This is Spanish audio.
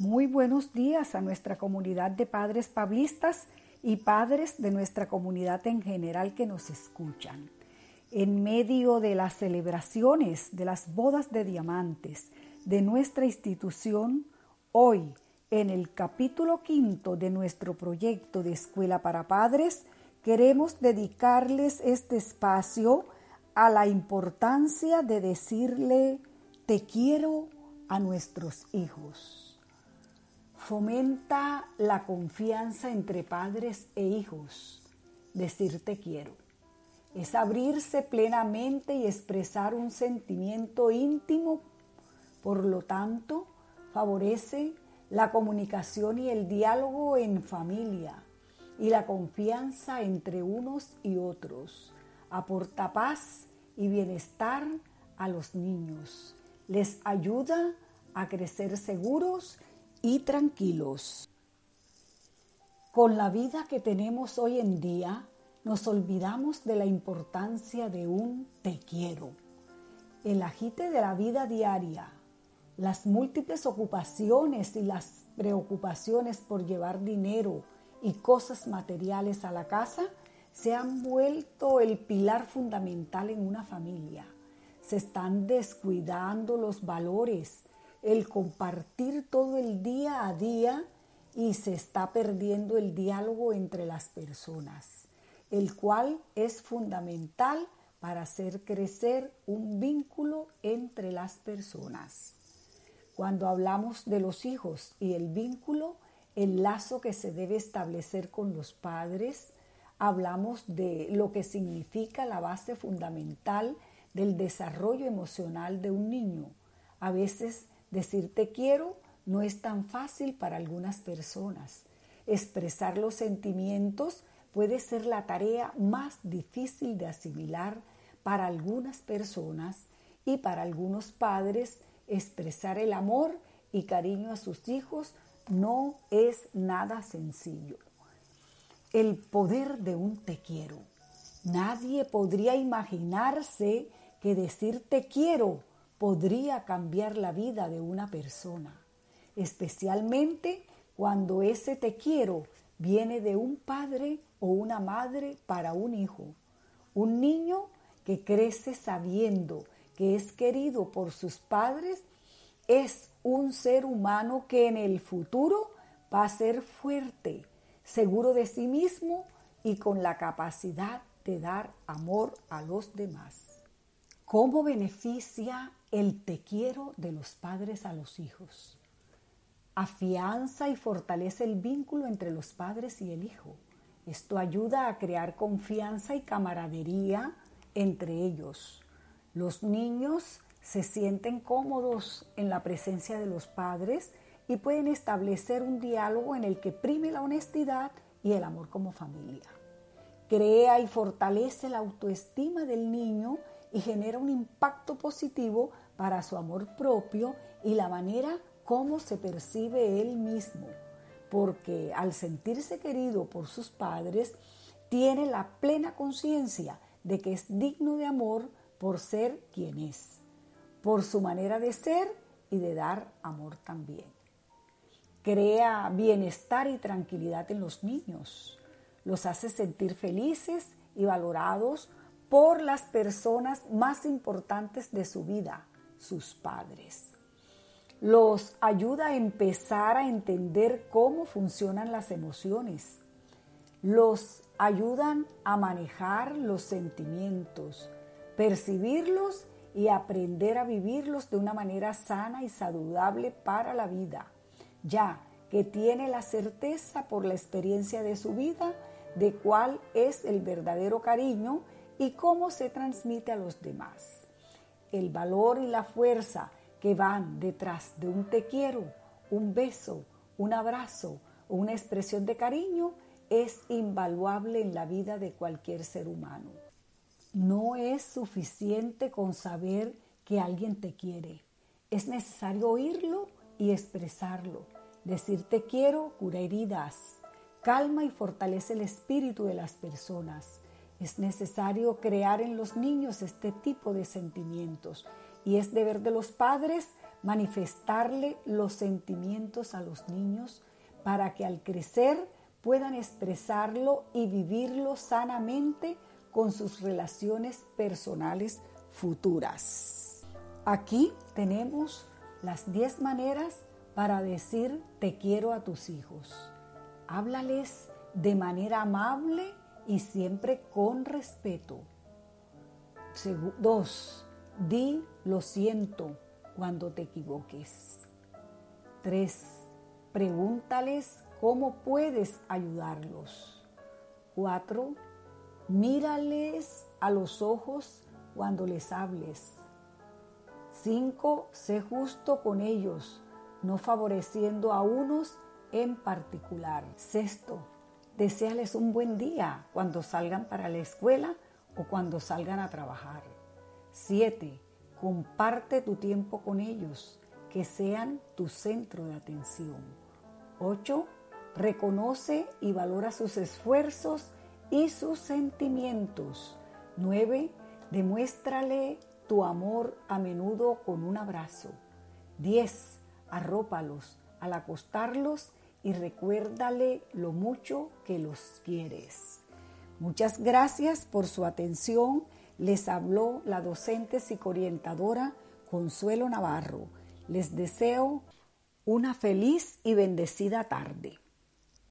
Muy buenos días a nuestra comunidad de padres pablistas y padres de nuestra comunidad en general que nos escuchan. En medio de las celebraciones de las bodas de diamantes de nuestra institución, hoy, en el capítulo quinto de nuestro proyecto de Escuela para Padres, queremos dedicarles este espacio a la importancia de decirle te quiero a nuestros hijos fomenta la confianza entre padres e hijos. Decir te quiero es abrirse plenamente y expresar un sentimiento íntimo. Por lo tanto, favorece la comunicación y el diálogo en familia y la confianza entre unos y otros. Aporta paz y bienestar a los niños. Les ayuda a crecer seguros y tranquilos. Con la vida que tenemos hoy en día, nos olvidamos de la importancia de un te quiero. El agite de la vida diaria, las múltiples ocupaciones y las preocupaciones por llevar dinero y cosas materiales a la casa se han vuelto el pilar fundamental en una familia. Se están descuidando los valores, el compartir todo el día a día y se está perdiendo el diálogo entre las personas, el cual es fundamental para hacer crecer un vínculo entre las personas. Cuando hablamos de los hijos y el vínculo, el lazo que se debe establecer con los padres, hablamos de lo que significa la base fundamental del desarrollo emocional de un niño. A veces Decir te quiero no es tan fácil para algunas personas. Expresar los sentimientos puede ser la tarea más difícil de asimilar para algunas personas y para algunos padres expresar el amor y cariño a sus hijos no es nada sencillo. El poder de un te quiero. Nadie podría imaginarse que decir te quiero podría cambiar la vida de una persona, especialmente cuando ese te quiero viene de un padre o una madre para un hijo. Un niño que crece sabiendo que es querido por sus padres es un ser humano que en el futuro va a ser fuerte, seguro de sí mismo y con la capacidad de dar amor a los demás. ¿Cómo beneficia el te quiero de los padres a los hijos? Afianza y fortalece el vínculo entre los padres y el hijo. Esto ayuda a crear confianza y camaradería entre ellos. Los niños se sienten cómodos en la presencia de los padres y pueden establecer un diálogo en el que prime la honestidad y el amor como familia. Crea y fortalece la autoestima del niño y genera un impacto positivo para su amor propio y la manera como se percibe él mismo, porque al sentirse querido por sus padres, tiene la plena conciencia de que es digno de amor por ser quien es, por su manera de ser y de dar amor también. Crea bienestar y tranquilidad en los niños, los hace sentir felices y valorados por las personas más importantes de su vida, sus padres. Los ayuda a empezar a entender cómo funcionan las emociones. Los ayudan a manejar los sentimientos, percibirlos y aprender a vivirlos de una manera sana y saludable para la vida, ya que tiene la certeza por la experiencia de su vida de cuál es el verdadero cariño y cómo se transmite a los demás. El valor y la fuerza que van detrás de un te quiero, un beso, un abrazo o una expresión de cariño es invaluable en la vida de cualquier ser humano. No es suficiente con saber que alguien te quiere. Es necesario oírlo y expresarlo. Decir te quiero cura heridas, calma y fortalece el espíritu de las personas. Es necesario crear en los niños este tipo de sentimientos y es deber de los padres manifestarle los sentimientos a los niños para que al crecer puedan expresarlo y vivirlo sanamente con sus relaciones personales futuras. Aquí tenemos las 10 maneras para decir te quiero a tus hijos. Háblales de manera amable y siempre con respeto. Dos, di lo siento cuando te equivoques. Tres, pregúntales cómo puedes ayudarlos. Cuatro, mírales a los ojos cuando les hables. Cinco, sé justo con ellos, no favoreciendo a unos en particular. Sexto, deseales un buen día cuando salgan para la escuela o cuando salgan a trabajar. Siete, comparte tu tiempo con ellos, que sean tu centro de atención. Ocho, reconoce y valora sus esfuerzos y sus sentimientos. 9. Demuéstrale tu amor a menudo con un abrazo. 10. Arrópalos al acostarlos y recuérdale lo mucho que los quieres. Muchas gracias por su atención. Les habló la docente psicoorientadora Consuelo Navarro. Les deseo una feliz y bendecida tarde.